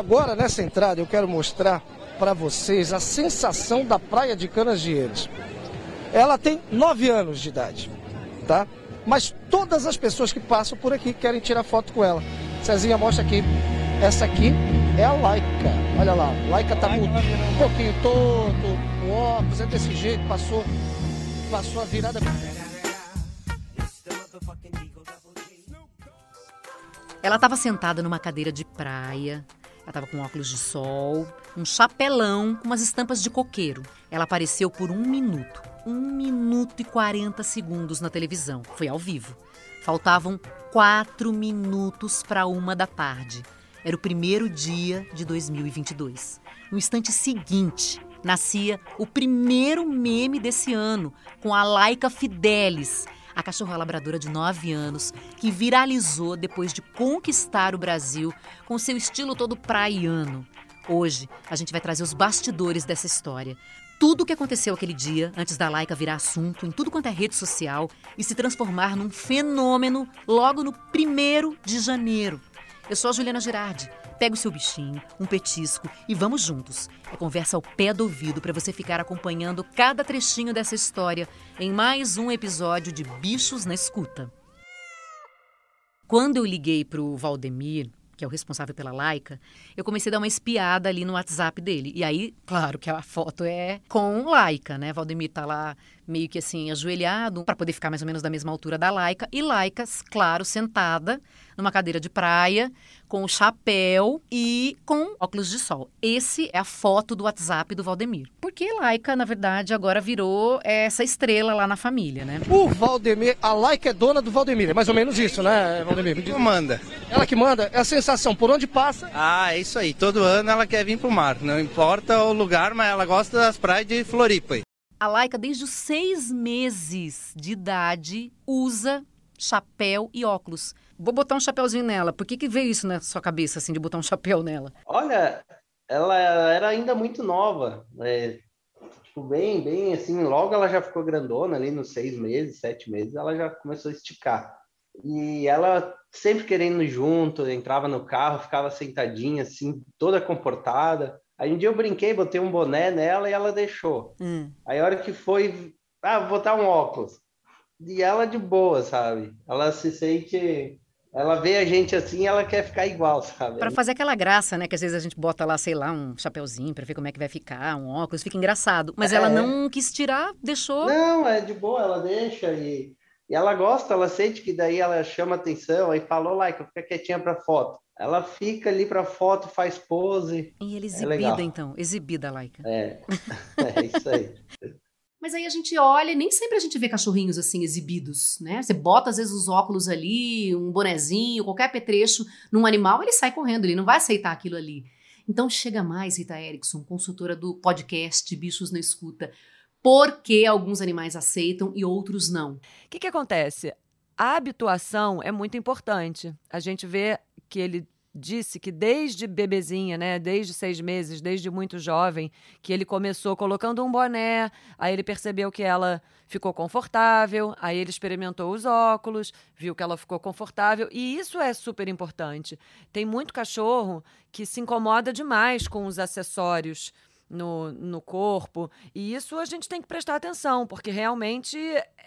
Agora, nessa entrada, eu quero mostrar para vocês a sensação da praia de Canasvieiras. Ela tem 9 anos de idade, tá? Mas todas as pessoas que passam por aqui querem tirar foto com ela. Cezinha, mostra aqui. Essa aqui é a Laika. Olha lá, Laika tá um pouquinho todo, o óculos é desse jeito, passou, passou a virada. Ela estava sentada numa cadeira de praia. Ela estava com óculos de sol, um chapelão com umas estampas de coqueiro. Ela apareceu por um minuto. Um minuto e 40 segundos na televisão. Foi ao vivo. Faltavam quatro minutos para uma da tarde. Era o primeiro dia de 2022. No instante seguinte, nascia o primeiro meme desse ano, com a Laika Fidelis, a cachorra labradora de 9 anos, que viralizou depois de conquistar o Brasil com seu estilo todo praiano. Hoje, a gente vai trazer os bastidores dessa história. Tudo o que aconteceu aquele dia, antes da Laika virar assunto em tudo quanto é rede social e se transformar num fenômeno logo no primeiro de janeiro. Eu sou a Juliana Girardi. Pega o seu bichinho, um petisco e vamos juntos. É conversa ao pé do ouvido para você ficar acompanhando cada trechinho dessa história em mais um episódio de Bichos na Escuta. Quando eu liguei para o Valdemir, que é o responsável pela Laika, eu comecei a dar uma espiada ali no WhatsApp dele. E aí, claro que a foto é com Laika, né? Valdemir tá lá meio que assim, ajoelhado, para poder ficar mais ou menos da mesma altura da Laika. E Laika, claro, sentada numa cadeira de praia, com o chapéu e com óculos de sol. Esse é a foto do WhatsApp do Valdemir. Porque Laika, na verdade, agora virou essa estrela lá na família, né? O Valdemir, a Laika é dona do Valdemir, é mais ou menos isso, né, Valdemir? Ela manda. Ela que manda, é a sensação, por onde passa. Ah, é isso aí. Todo ano ela quer vir pro mar. Não importa o lugar, mas ela gosta das praias de Floripa. A Laika, desde os seis meses de idade, usa chapéu e óculos. Vou botar um chapéuzinho nela. Por que, que veio isso na sua cabeça, assim, de botar um chapéu nela? Olha, ela era ainda muito nova. É, tipo, bem, bem assim, logo ela já ficou grandona, ali nos seis meses, sete meses, ela já começou a esticar. E ela sempre querendo junto, entrava no carro, ficava sentadinha, assim, toda comportada. Aí um dia eu brinquei, botei um boné nela e ela deixou. Hum. Aí a hora que foi, ah, vou botar um óculos. E ela de boa, sabe? Ela se sente ela vê a gente assim, ela quer ficar igual, sabe? Para fazer aquela graça, né? Que às vezes a gente bota lá, sei lá, um chapeuzinho para ver como é que vai ficar, um óculos, fica engraçado. Mas é. ela não quis tirar, deixou. Não, é de boa, ela deixa e, e ela gosta, ela sente que daí ela chama atenção, aí falou, like, fica quietinha para foto. Ela fica ali para foto, faz pose. E ele é exibida, é então, exibida, Laika. É, é isso aí. Mas aí a gente olha e nem sempre a gente vê cachorrinhos assim exibidos, né? Você bota às vezes os óculos ali, um bonezinho, qualquer apetrecho num animal, ele sai correndo, ele não vai aceitar aquilo ali. Então chega mais, Rita Erickson, consultora do podcast Bichos na Escuta. Por que alguns animais aceitam e outros não? O que, que acontece? A habituação é muito importante. A gente vê que ele disse que desde bebezinha, né, desde seis meses, desde muito jovem, que ele começou colocando um boné, aí ele percebeu que ela ficou confortável, aí ele experimentou os óculos, viu que ela ficou confortável, e isso é super importante. Tem muito cachorro que se incomoda demais com os acessórios no, no corpo. E isso a gente tem que prestar atenção, porque realmente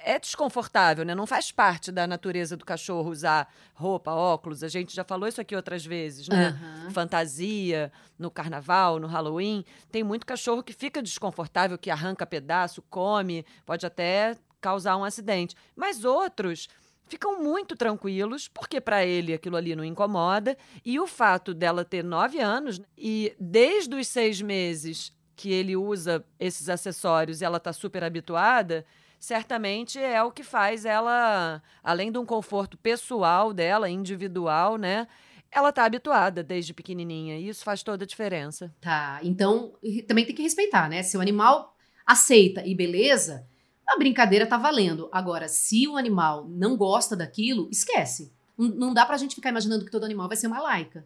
é desconfortável, né? Não faz parte da natureza do cachorro usar roupa, óculos. A gente já falou isso aqui outras vezes, né? Uhum. Fantasia, no carnaval, no Halloween. Tem muito cachorro que fica desconfortável, que arranca pedaço, come, pode até causar um acidente. Mas outros ficam muito tranquilos, porque para ele aquilo ali não incomoda. E o fato dela ter nove anos e desde os seis meses que ele usa esses acessórios e ela está super habituada, certamente é o que faz ela, além de um conforto pessoal dela, individual, né? Ela tá habituada desde pequenininha e isso faz toda a diferença. Tá, então também tem que respeitar, né? Se o animal aceita e beleza, a brincadeira tá valendo. Agora, se o animal não gosta daquilo, esquece. Não, dá pra gente ficar imaginando que todo animal vai ser uma laica.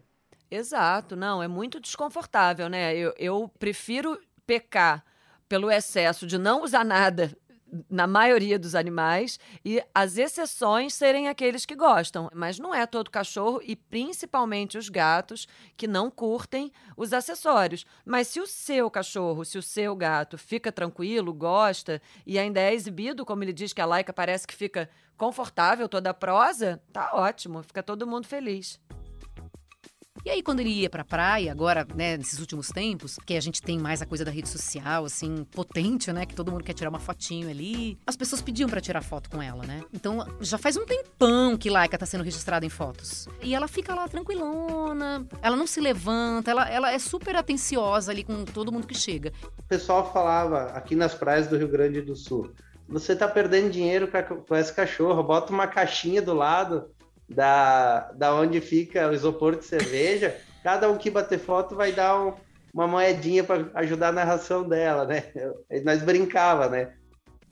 Exato, não, é muito desconfortável, né? Eu, eu prefiro pecar pelo excesso de não usar nada na maioria dos animais e as exceções serem aqueles que gostam, mas não é todo cachorro e principalmente os gatos que não curtem os acessórios. Mas se o seu cachorro, se o seu gato fica tranquilo, gosta e ainda é exibido, como ele diz que a Laika parece que fica confortável toda a prosa, tá ótimo, fica todo mundo feliz. E aí, quando ele ia pra praia, agora, né, nesses últimos tempos, que a gente tem mais a coisa da rede social, assim, potente, né, que todo mundo quer tirar uma fotinho ali, as pessoas pediam para tirar foto com ela, né? Então, já faz um tempão que Laika tá sendo registrada em fotos. E ela fica lá tranquilona, ela não se levanta, ela, ela é super atenciosa ali com todo mundo que chega. O pessoal falava aqui nas praias do Rio Grande do Sul, você tá perdendo dinheiro com esse cachorro, bota uma caixinha do lado da, da onde fica o isopor de cerveja, cada um que bater foto vai dar um, uma moedinha para ajudar na ração dela, né? Nós brincava, né?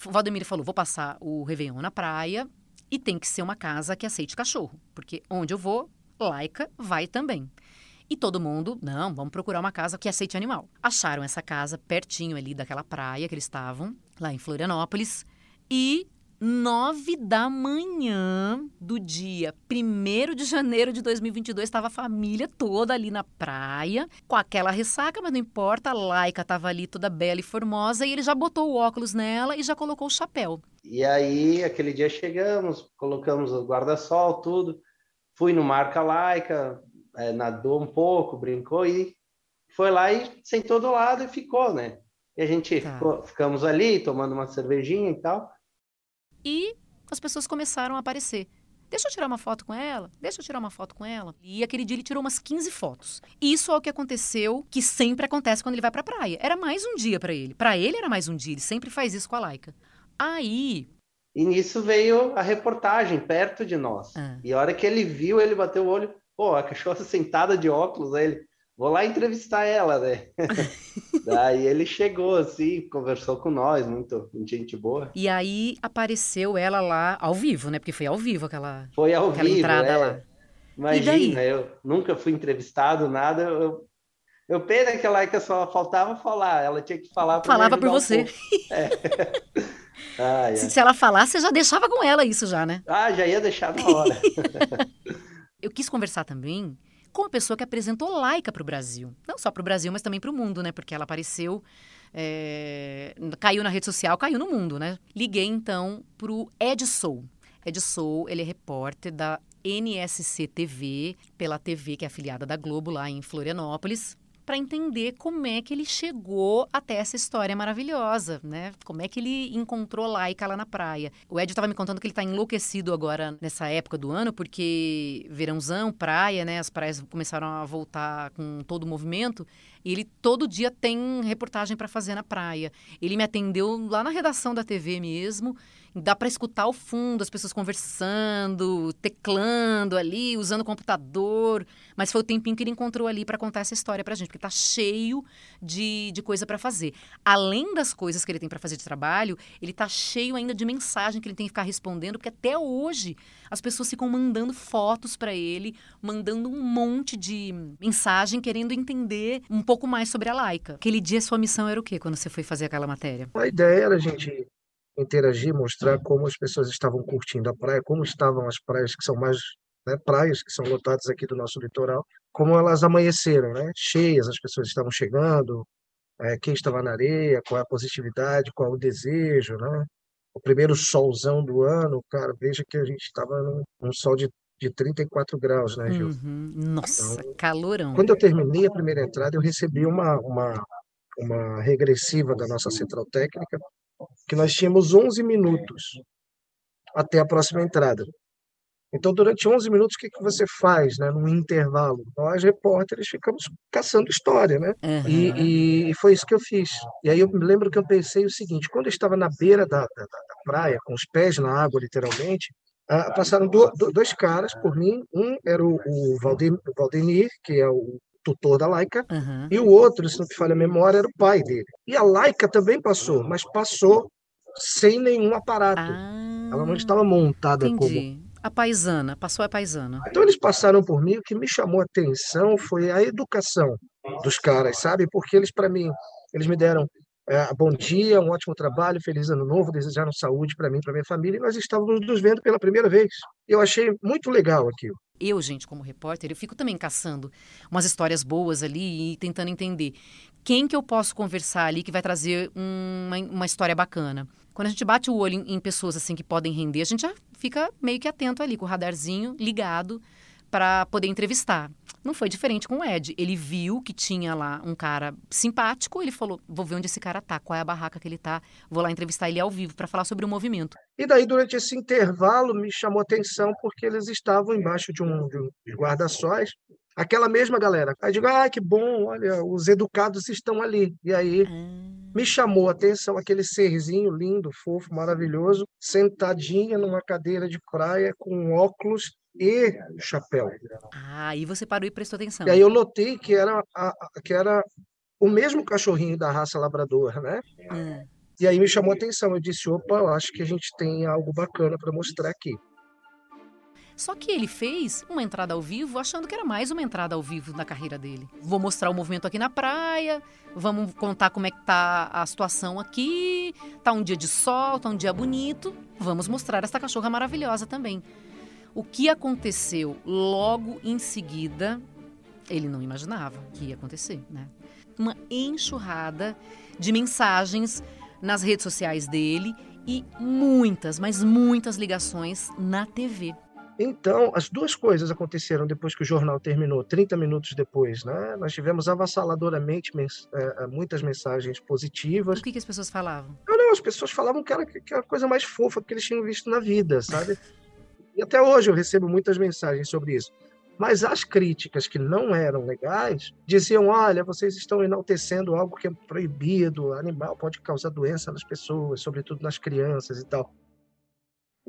O Valdemir falou: vou passar o Réveillon na praia e tem que ser uma casa que aceite cachorro, porque onde eu vou, Laica vai também. E todo mundo, não, vamos procurar uma casa que aceite animal. Acharam essa casa pertinho ali daquela praia que eles estavam, lá em Florianópolis, e 9 da manhã do dia 1 de janeiro de 2022, estava a família toda ali na praia, com aquela ressaca, mas não importa, a Laika estava ali toda bela e formosa, e ele já botou o óculos nela e já colocou o chapéu. E aí, aquele dia chegamos, colocamos o guarda-sol, tudo, fui no Marca Laika, é, nadou um pouco, brincou e foi lá e sentou do lado e ficou, né? E a gente tá. ficou, ficamos ali tomando uma cervejinha e tal. E as pessoas começaram a aparecer. Deixa eu tirar uma foto com ela, deixa eu tirar uma foto com ela. E aquele dia ele tirou umas 15 fotos. Isso é o que aconteceu, que sempre acontece quando ele vai pra praia. Era mais um dia para ele. Para ele era mais um dia, ele sempre faz isso com a Laika. Aí. E nisso veio a reportagem perto de nós. Ah. E a hora que ele viu, ele bateu o olho. Pô, a cachorra sentada de óculos, aí ele vou lá entrevistar ela, né? Daí ele chegou assim, conversou com nós, muito, gente boa. E aí apareceu ela lá ao vivo, né? Porque foi ao vivo aquela, foi ao aquela vivo, entrada é. lá. Imagina, eu nunca fui entrevistado, nada. Eu, eu pena que a Laika só faltava falar, ela tinha que falar Falava por você. Um é. ah, é. se, se ela falasse, você já deixava com ela isso já, né? Ah, já ia deixar na hora. eu quis conversar também com a pessoa que apresentou Laika para o Brasil. Não só para o Brasil, mas também para o mundo, né? Porque ela apareceu, é... caiu na rede social, caiu no mundo, né? Liguei então para o Ed Sou. Ed Sou, ele é repórter da NSC TV, pela TV que é afiliada da Globo lá em Florianópolis para entender como é que ele chegou até essa história maravilhosa, né? Como é que ele encontrou Laika lá na praia. O Ed estava me contando que ele está enlouquecido agora nessa época do ano, porque verãozão, praia, né? As praias começaram a voltar com todo o movimento. E ele todo dia tem reportagem para fazer na praia. Ele me atendeu lá na redação da TV mesmo dá para escutar ao fundo as pessoas conversando, teclando ali, usando o computador. Mas foi o tempinho que ele encontrou ali para contar essa história para gente, porque tá cheio de, de coisa para fazer. Além das coisas que ele tem para fazer de trabalho, ele tá cheio ainda de mensagem que ele tem que ficar respondendo, porque até hoje as pessoas ficam mandando fotos para ele, mandando um monte de mensagem querendo entender um pouco mais sobre a Laika. Aquele dia sua missão era o quê quando você foi fazer aquela matéria? A ideia era a gente interagir, mostrar como as pessoas estavam curtindo a praia, como estavam as praias que são mais né, praias que são lotadas aqui do nosso litoral, como elas amanheceram, né, cheias, as pessoas estavam chegando, é, quem estava na areia, qual é a positividade, qual é o desejo, né? O primeiro solzão do ano, cara, veja que a gente estava num, num sol de, de 34 graus, né, Gil? Uhum. Nossa, então, calorão. Quando eu terminei a primeira entrada, eu recebi uma, uma, uma regressiva da nossa central técnica, que nós tínhamos 11 minutos até a próxima entrada. Então, durante 11 minutos, o que, que você faz, né, num intervalo? Nós, repórteres, ficamos caçando história, né? Uhum. E, e, foi isso que eu fiz. E aí eu me lembro que eu pensei o seguinte, quando eu estava na beira da, da, da praia, com os pés na água, literalmente, ah, passaram do, do, dois caras por mim. Um era o, o Valdemir, que é o tutor da Laika, uhum. e o outro, se não me falha a memória, era o pai dele. E a Laika também passou, mas passou sem nenhum aparato. Ah, Ela não estava montada entendi. como. A paisana, passou a paisana. Então eles passaram por mim, o que me chamou a atenção foi a educação dos caras, sabe? Porque eles, para mim, eles me deram é, bom dia, um ótimo trabalho, feliz ano novo, desejaram saúde para mim, para minha família, e nós estávamos nos vendo pela primeira vez. Eu achei muito legal aquilo. Eu, gente, como repórter, eu fico também caçando umas histórias boas ali e tentando entender quem que eu posso conversar ali que vai trazer uma, uma história bacana. Quando a gente bate o olho em, em pessoas assim que podem render, a gente já fica meio que atento ali, com o radarzinho ligado para poder entrevistar. Não foi diferente com o Ed. Ele viu que tinha lá um cara simpático, ele falou: "Vou ver onde esse cara tá, qual é a barraca que ele tá, vou lá entrevistar ele ao vivo para falar sobre o movimento". E daí durante esse intervalo me chamou atenção porque eles estavam embaixo de um, de um guarda-sóis, aquela mesma galera. Aí digo: "Ah, que bom, olha, os educados estão ali". E aí ah. me chamou a atenção aquele serzinho lindo, fofo, maravilhoso, sentadinha numa cadeira de praia com óculos e chapéu. Ah, e você parou e prestou atenção. E aí eu notei que era, a, que era o mesmo cachorrinho da raça labrador, né? Hum. E aí me chamou a atenção. Eu disse, opa, eu acho que a gente tem algo bacana para mostrar aqui. Só que ele fez uma entrada ao vivo achando que era mais uma entrada ao vivo na carreira dele. Vou mostrar o movimento aqui na praia, vamos contar como é que tá a situação aqui, tá um dia de sol, tá um dia bonito, vamos mostrar essa cachorra maravilhosa também. O que aconteceu logo em seguida, ele não imaginava que ia acontecer, né? Uma enxurrada de mensagens nas redes sociais dele e muitas, mas muitas ligações na TV. Então, as duas coisas aconteceram depois que o jornal terminou, 30 minutos depois, né? Nós tivemos avassaladoramente mens é, é, muitas mensagens positivas. O que, que as pessoas falavam? Não, não, as pessoas falavam que era, que era a coisa mais fofa que eles tinham visto na vida, sabe? E até hoje eu recebo muitas mensagens sobre isso. Mas as críticas que não eram legais diziam: olha, vocês estão enaltecendo algo que é proibido, animal pode causar doença nas pessoas, sobretudo nas crianças e tal.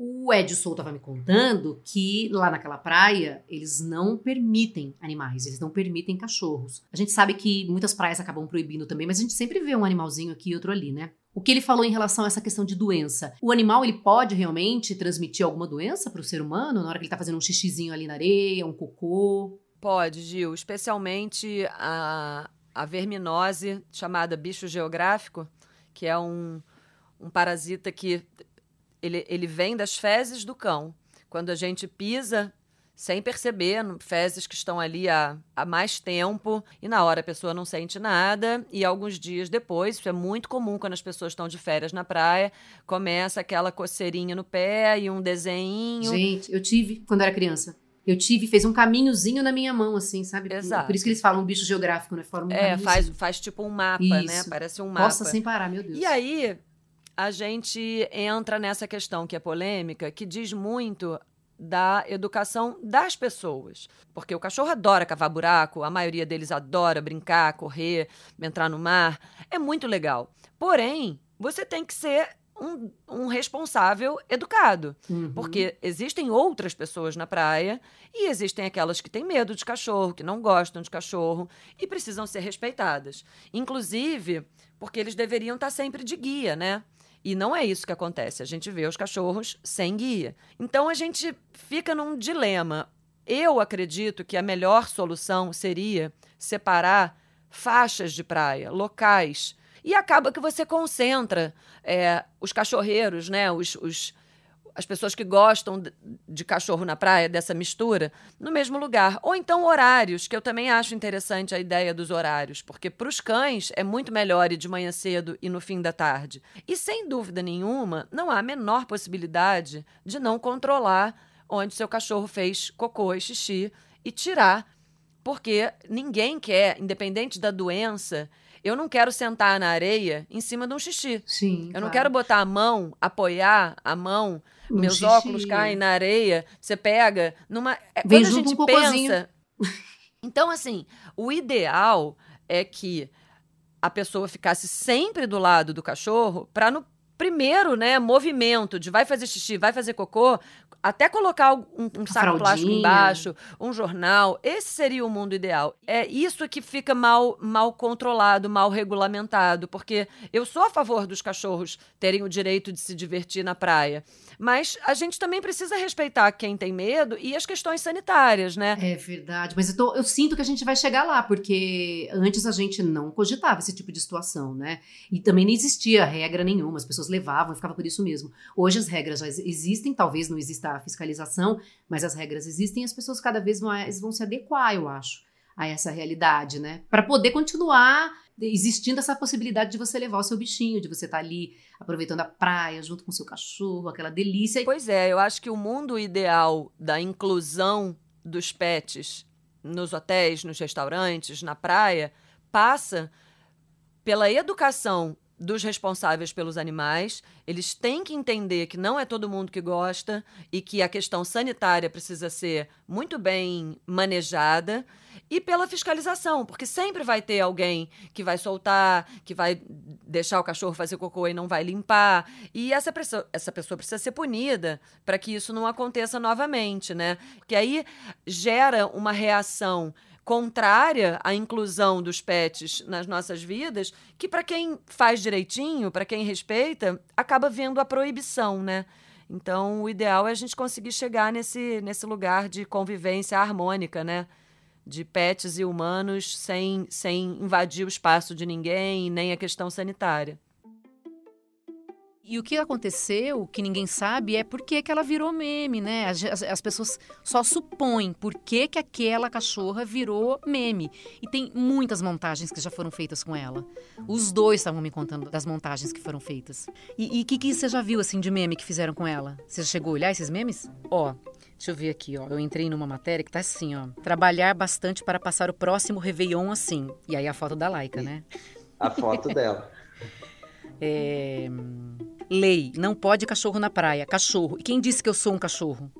O Edson estava me contando que lá naquela praia eles não permitem animais, eles não permitem cachorros. A gente sabe que muitas praias acabam proibindo também, mas a gente sempre vê um animalzinho aqui e outro ali, né? O que ele falou em relação a essa questão de doença? O animal ele pode realmente transmitir alguma doença para o ser humano na hora que ele está fazendo um xixizinho ali na areia, um cocô? Pode, Gil. Especialmente a, a verminose, chamada bicho geográfico, que é um, um parasita que ele, ele vem das fezes do cão. Quando a gente pisa sem perceber, fezes que estão ali há, há mais tempo, e na hora a pessoa não sente nada, e alguns dias depois, isso é muito comum quando as pessoas estão de férias na praia, começa aquela coceirinha no pé e um desenho. Gente, eu tive quando era criança. Eu tive, fez um caminhozinho na minha mão, assim, sabe? Exato. Por isso que eles falam um bicho geográfico, né? Forma um é, faz, faz tipo um mapa, né? isso. né? Parece um mapa. Nossa, sem parar, meu Deus. E aí, a gente entra nessa questão que é polêmica, que diz muito da educação das pessoas. Porque o cachorro adora cavar buraco, a maioria deles adora brincar, correr, entrar no mar. É muito legal. Porém, você tem que ser um, um responsável educado. Uhum. Porque existem outras pessoas na praia e existem aquelas que têm medo de cachorro, que não gostam de cachorro e precisam ser respeitadas. Inclusive, porque eles deveriam estar sempre de guia, né? E não é isso que acontece. A gente vê os cachorros sem guia. Então a gente fica num dilema. Eu acredito que a melhor solução seria separar faixas de praia, locais. E acaba que você concentra é, os cachorreiros, né? Os, os, as pessoas que gostam de cachorro na praia, dessa mistura, no mesmo lugar. Ou então horários, que eu também acho interessante a ideia dos horários, porque para os cães é muito melhor ir de manhã cedo e no fim da tarde. E sem dúvida nenhuma, não há a menor possibilidade de não controlar onde seu cachorro fez cocô e xixi e tirar, porque ninguém quer, independente da doença, eu não quero sentar na areia em cima de um xixi. Sim. Eu claro. não quero botar a mão, apoiar a mão, um meus xixi. óculos caem na areia, você pega numa. É, Vem quando a gente um pensa. Então, assim, o ideal é que a pessoa ficasse sempre do lado do cachorro para no primeiro, né, movimento de vai fazer xixi, vai fazer cocô, até colocar um, um saco plástico embaixo, um jornal, esse seria o mundo ideal. É isso que fica mal, mal controlado, mal regulamentado, porque eu sou a favor dos cachorros terem o direito de se divertir na praia. Mas a gente também precisa respeitar quem tem medo e as questões sanitárias, né? É verdade. Mas eu, tô, eu sinto que a gente vai chegar lá, porque antes a gente não cogitava esse tipo de situação, né? E também não existia regra nenhuma, as pessoas levavam e ficava por isso mesmo. Hoje as regras já existem, talvez não exista fiscalização, mas as regras existem e as pessoas cada vez mais vão se adequar, eu acho, a essa realidade, né? Para poder continuar existindo essa possibilidade de você levar o seu bichinho, de você estar tá ali aproveitando a praia junto com o seu cachorro, aquela delícia. Pois é, eu acho que o mundo ideal da inclusão dos pets nos hotéis, nos restaurantes, na praia, passa pela educação dos responsáveis pelos animais. Eles têm que entender que não é todo mundo que gosta e que a questão sanitária precisa ser muito bem manejada. E pela fiscalização, porque sempre vai ter alguém que vai soltar, que vai deixar o cachorro fazer cocô e não vai limpar. E essa pessoa, essa pessoa precisa ser punida para que isso não aconteça novamente, né? Porque aí gera uma reação contrária à inclusão dos pets nas nossas vidas, que para quem faz direitinho, para quem respeita, acaba vendo a proibição, né? Então, o ideal é a gente conseguir chegar nesse, nesse lugar de convivência harmônica, né? De pets e humanos sem, sem invadir o espaço de ninguém, nem a questão sanitária. E o que aconteceu, que ninguém sabe, é por que, que ela virou meme, né? As, as, pessoas só supõem por que, que aquela cachorra virou meme. E tem muitas montagens que já foram feitas com ela. Os dois estavam me contando das montagens que foram feitas. E o que, que você já viu, assim, de meme que fizeram com ela? Você já chegou a olhar esses memes? Ó, Deixa eu ver aqui, ó. Eu entrei numa matéria que tá assim, ó. Trabalhar bastante para passar o próximo Réveillon assim. E aí a foto da Laika, né? A foto dela. é... Lei, não pode cachorro na praia. Cachorro. E quem disse que eu sou um cachorro?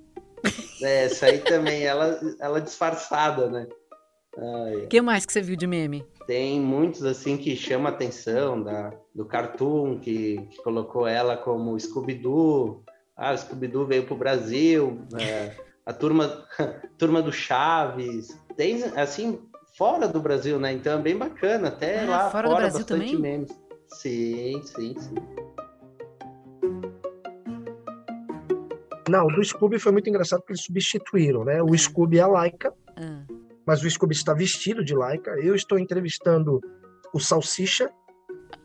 É, essa aí também, ela, ela disfarçada, né? O que mais que você viu de meme? Tem muitos, assim, que chama atenção, da, do Cartoon, que, que colocou ela como Scooby-Doo. Ah, o Scooby-Doo veio pro Brasil. É, a turma, turma do Chaves. Tem, assim, fora do Brasil, né? Então é bem bacana. Até ah, lá fora, fora do Brasil também? memes. Sim, sim, sim. Não, do Scooby foi muito engraçado porque eles substituíram, né? O Scooby é a Laika, ah. mas o Scooby está vestido de Laika. Eu estou entrevistando o Salsicha.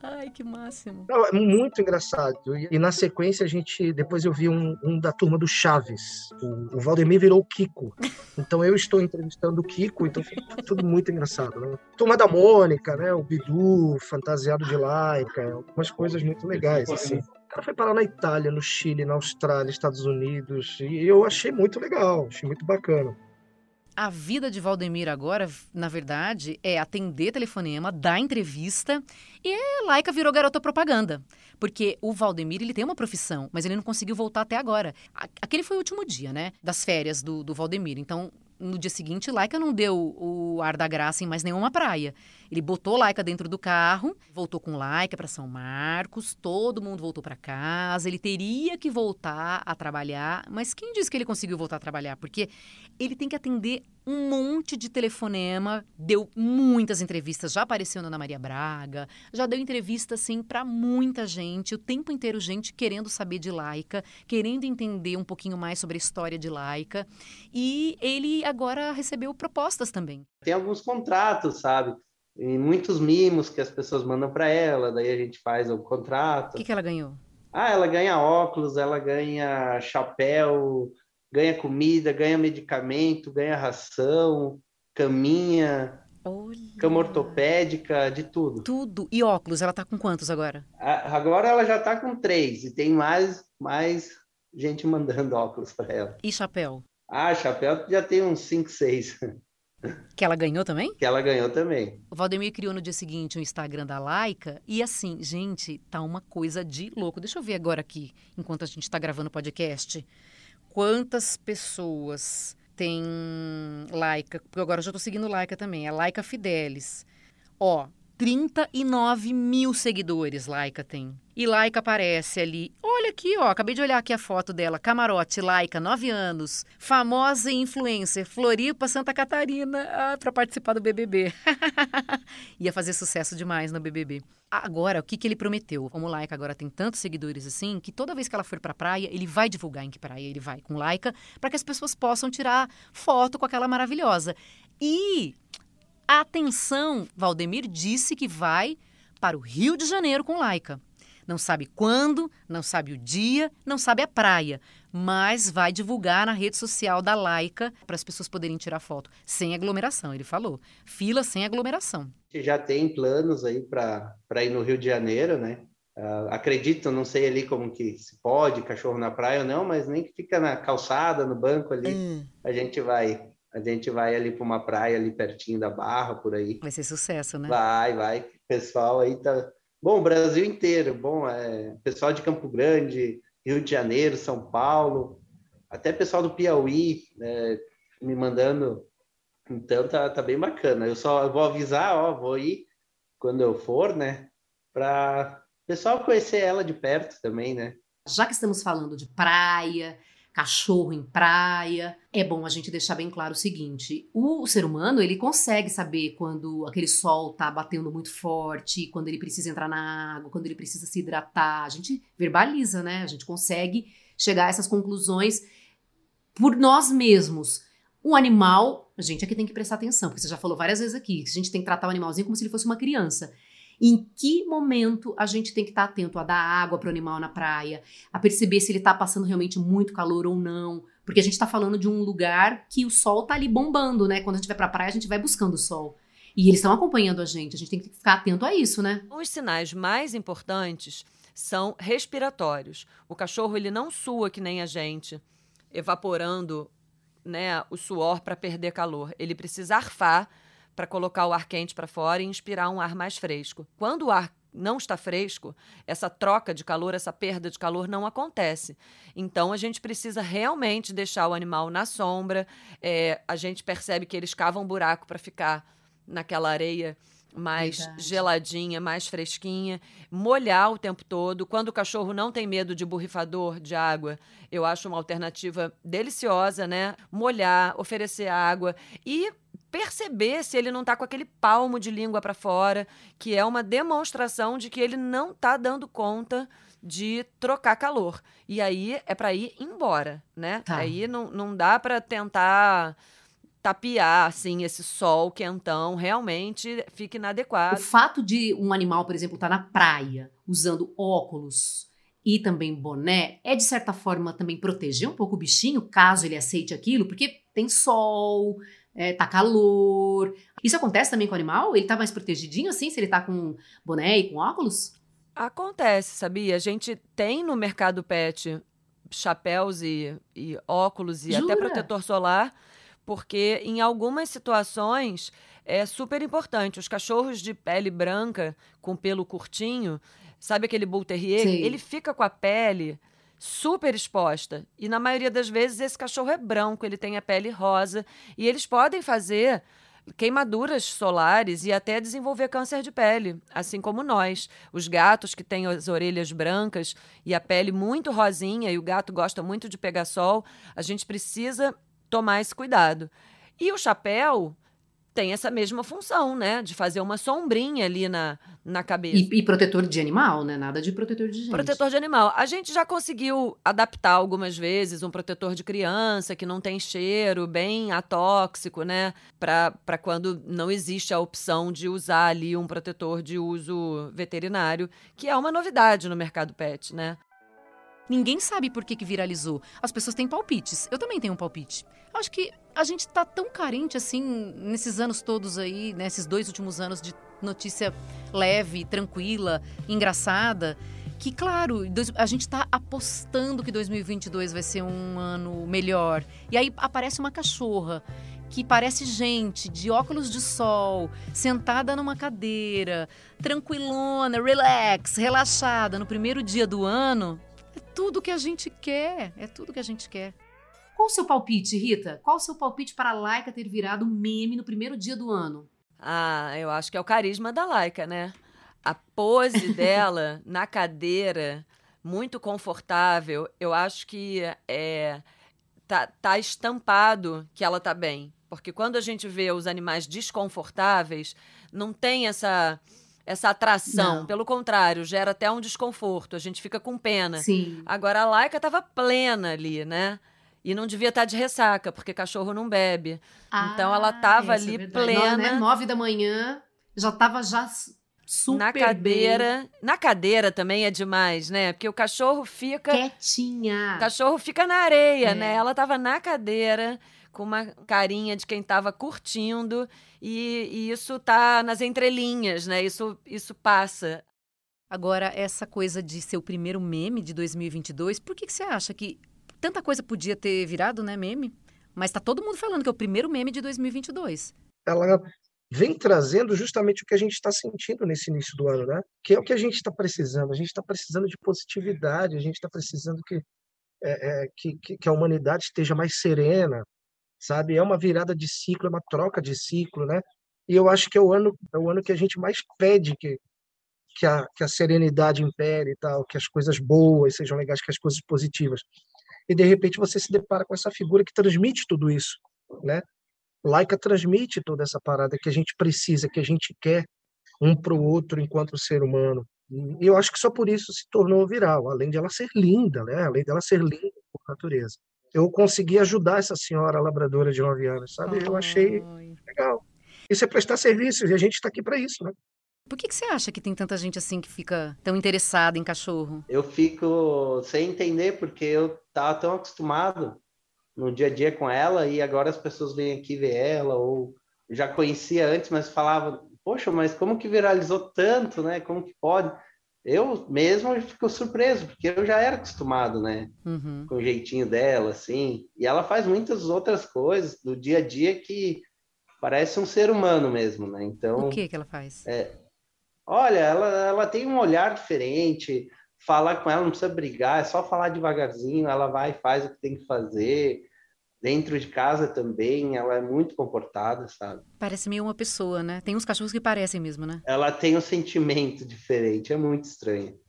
Ai, que máximo. Não, é muito engraçado. E, na sequência, a gente. Depois eu vi um, um da turma do Chaves. O, o, Valdemir virou o Kiko. Então eu estou entrevistando o Kiko, então tudo muito engraçado, né? Turma da Mônica, né? O Bidu, fantasiado de Laika, algumas coisas muito legais, assim cara foi parar na Itália, no Chile, na Austrália, Estados Unidos, e eu achei muito legal, achei muito bacana. A vida de Valdemir agora, na verdade, é atender telefonema, dar entrevista e Laika virou garota propaganda. Porque o Valdemir, ele tem uma profissão, mas ele não conseguiu voltar até agora. Aquele foi o último dia, né? Das férias do, do Valdemir. Então, no dia seguinte, Laika não deu o ar da graça em mais nenhuma praia. Ele botou Laika dentro do carro, voltou com Laika para São Marcos, todo mundo voltou para casa. Ele teria que voltar a trabalhar, mas quem disse que ele conseguiu voltar a trabalhar? Porque ele tem que atender um monte de telefonema, deu muitas entrevistas, já apareceu na Ana Maria Braga, já deu entrevista assim para muita gente, o tempo inteiro gente querendo saber de Laica, querendo entender um pouquinho mais sobre a história de Laica, e ele agora recebeu propostas também. Tem alguns contratos, sabe? E muitos mimos que as pessoas mandam para ela, daí a gente faz o contrato. O que, que ela ganhou? Ah, ela ganha óculos, ela ganha chapéu, ganha comida, ganha medicamento, ganha ração, caminha, Olha. cama ortopédica, de tudo. Tudo. E óculos, ela tá com quantos agora? Agora ela já tá com três e tem mais, mais gente mandando óculos para ela. E chapéu? Ah, chapéu já tem uns cinco, seis. Que ela ganhou também? Que ela ganhou também. O Valdemir criou no dia seguinte o Instagram da Laica e assim, gente, tá uma coisa de louco. Deixa eu ver agora aqui, enquanto a gente tá gravando o podcast quantas pessoas tem Laica, porque agora eu já estou seguindo Laica também, é Laica Fidelis. Ó, 39 mil seguidores, Laika tem. E Laika aparece ali. Olha aqui, ó. Acabei de olhar aqui a foto dela. Camarote, Laika, 9 anos. Famosa influencer, Floripa, Santa Catarina, ah, para participar do BBB. Ia fazer sucesso demais no BBB. Agora, o que, que ele prometeu? Como Laika agora tem tantos seguidores assim, que toda vez que ela for pra praia, ele vai divulgar em que praia ele vai com Laika, para que as pessoas possam tirar foto com aquela maravilhosa. E atenção, Valdemir disse que vai para o Rio de Janeiro com Laika. Não sabe quando, não sabe o dia, não sabe a praia, mas vai divulgar na rede social da Laica para as pessoas poderem tirar foto sem aglomeração, ele falou. Fila sem aglomeração. Já tem planos aí para ir no Rio de Janeiro, né? Uh, acredito, não sei ali como que se pode, cachorro na praia ou não, mas nem que fica na calçada, no banco ali, hum. a gente vai a gente vai ali para uma praia ali pertinho da Barra, por aí. Vai ser sucesso, né? Vai, vai. Pessoal aí tá. Bom, o Brasil inteiro. Bom, é... pessoal de Campo Grande, Rio de Janeiro, São Paulo, até pessoal do Piauí é... me mandando. Então tá, tá bem bacana. Eu só vou avisar, ó, vou ir quando eu for, né? Para pessoal conhecer ela de perto também, né? Já que estamos falando de praia, cachorro em praia. É bom a gente deixar bem claro o seguinte: o ser humano ele consegue saber quando aquele sol tá batendo muito forte, quando ele precisa entrar na água, quando ele precisa se hidratar. A gente verbaliza, né? A gente consegue chegar a essas conclusões por nós mesmos. O animal, a gente aqui tem que prestar atenção, porque você já falou várias vezes aqui, a gente tem que tratar o animalzinho como se ele fosse uma criança. Em que momento a gente tem que estar atento a dar água para o animal na praia, a perceber se ele está passando realmente muito calor ou não, porque a gente está falando de um lugar que o sol está ali bombando, né? Quando a gente vai para a praia, a gente vai buscando o sol. E eles estão acompanhando a gente, a gente tem que ficar atento a isso, né? Os sinais mais importantes são respiratórios. O cachorro ele não sua que nem a gente, evaporando, né, o suor para perder calor. Ele precisa arfar para colocar o ar quente para fora e inspirar um ar mais fresco. Quando o ar não está fresco, essa troca de calor, essa perda de calor não acontece. Então a gente precisa realmente deixar o animal na sombra. É, a gente percebe que eles cavam um buraco para ficar naquela areia mais Verdade. geladinha, mais fresquinha, molhar o tempo todo. Quando o cachorro não tem medo de borrifador de água, eu acho uma alternativa deliciosa, né? Molhar, oferecer água e perceber se ele não está com aquele palmo de língua para fora, que é uma demonstração de que ele não está dando conta de trocar calor. E aí é para ir embora, né? Tá. Aí não, não dá para tentar tapiar assim esse sol quentão realmente fica inadequado. O fato de um animal, por exemplo, estar tá na praia usando óculos e também boné é de certa forma também proteger um pouco o bichinho caso ele aceite aquilo, porque tem sol, é, tá calor. Isso acontece também com o animal? Ele tá mais protegidinho assim, se ele tá com boné e com óculos? Acontece, sabia? A gente tem no mercado pet chapéus e, e óculos e Jura? até protetor solar, porque em algumas situações é super importante. Os cachorros de pele branca com pelo curtinho, sabe aquele Bull Terrier? Sim. Ele fica com a pele super exposta. E na maioria das vezes esse cachorro é branco, ele tem a pele rosa e eles podem fazer queimaduras solares e até desenvolver câncer de pele, assim como nós. Os gatos que têm as orelhas brancas e a pele muito rosinha e o gato gosta muito de pegar sol, a gente precisa tomar esse cuidado. E o chapéu tem essa mesma função, né? De fazer uma sombrinha ali na, na cabeça. E, e, protetor de animal, né? Nada de protetor de gente. Protetor de animal. A gente já conseguiu adaptar algumas vezes um protetor de criança que não tem cheiro, bem atóxico, né? Para quando não existe a opção de usar ali um protetor de uso veterinário, que é uma novidade no mercado pet, né? Ninguém sabe por que, que viralizou. As pessoas têm palpites. Eu também tenho um palpite. Acho que a gente tá tão carente assim nesses anos todos aí, nesses dois últimos anos de notícia leve, tranquila, engraçada, que claro, a gente tá apostando que 2022 vai ser um ano melhor. E aí aparece uma cachorra que parece gente, de óculos de sol, sentada numa cadeira, tranquilona, relax, relaxada no primeiro dia do ano tudo que a gente quer. É tudo que a gente quer. Qual o seu palpite, Rita? Qual o seu palpite para a Laika ter virado meme no primeiro dia do ano? Ah, eu acho que é o carisma da Laika, né? A pose dela na cadeira, muito confortável. Eu acho que é, tá, tá estampado que ela tá bem. Porque quando a gente vê os animais desconfortáveis, não tem essa essa atração. Não. Pelo contrário, gera até um desconforto. A gente fica com pena. Sim. Agora a Laika estava plena ali, né? E não devia estar tá de ressaca, porque cachorro não bebe. Ah, então ela estava ali é plena. né? Nove da manhã, já estava já super na cadeira. Bem. Na cadeira também é demais, né? Porque o cachorro fica quietinha. O cachorro fica na areia, é. né? Ela estava na cadeira com uma carinha de quem estava curtindo e, e, isso tá nas entrelinhas, né? Isso isso passa. Agora essa coisa de ser o primeiro meme de 2022, por que, que você acha que tanta coisa podia ter virado, né, meme? Mas tá todo mundo falando que é o primeiro meme de 2022. Ela vem trazendo justamente o que a gente está sentindo nesse início do ano, né? Que é o que a gente está precisando. A gente está precisando de positividade, a gente está precisando que, é, é, que, que, a humanidade esteja mais serena, sabe? É uma virada de ciclo, é uma troca de ciclo, né? E eu acho que é o ano, é o ano que a gente mais pede que, que, a, que a serenidade impere e tal, que as coisas boas sejam legais, que as coisas positivas e de repente você se depara com essa figura que transmite tudo isso, né? Laika transmite toda essa parada que a gente precisa, que a gente quer um para o outro enquanto ser humano. E eu acho que só por isso se tornou viral, além de ela ser linda, né? Além dela ser linda por natureza. Eu consegui ajudar essa senhora labradora de 9 anos, sabe? Eu achei legal. Isso é prestar serviço e a gente está aqui para isso, né? Por que, que você acha que tem tanta gente assim que fica tão interessada em cachorro? Eu fico sem entender, porque eu tava tão acostumado no dia a dia com ela e agora as pessoas vêm aqui ver ela, ou já conhecia antes, mas falava, poxa, mas como que viralizou tanto, né? Como que pode? Eu mesmo fico surpreso, porque eu já era acostumado, né? Uhum. Com o jeitinho dela, assim. E ela faz muitas outras coisas do dia a dia que parece um ser humano mesmo, né? Então. O que que ela faz? É, Olha, ela, ela tem um olhar diferente. Falar com ela não precisa brigar, é só falar devagarzinho. Ela vai e faz o que tem que fazer. Dentro de casa também, ela é muito comportada, sabe? Parece meio uma pessoa, né? Tem uns cachorros que parecem mesmo, né? Ela tem um sentimento diferente, é muito estranho.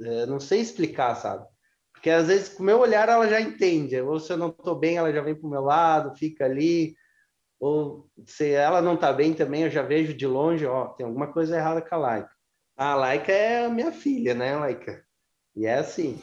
É, não sei explicar, sabe? Porque às vezes com o meu olhar ela já entende. Ou se eu não tô bem, ela já vem pro meu lado, fica ali. Ou se ela não tá bem também, eu já vejo de longe, ó, tem alguma coisa errada com a Laika. A Laika é a minha filha, né, Laika? E é assim.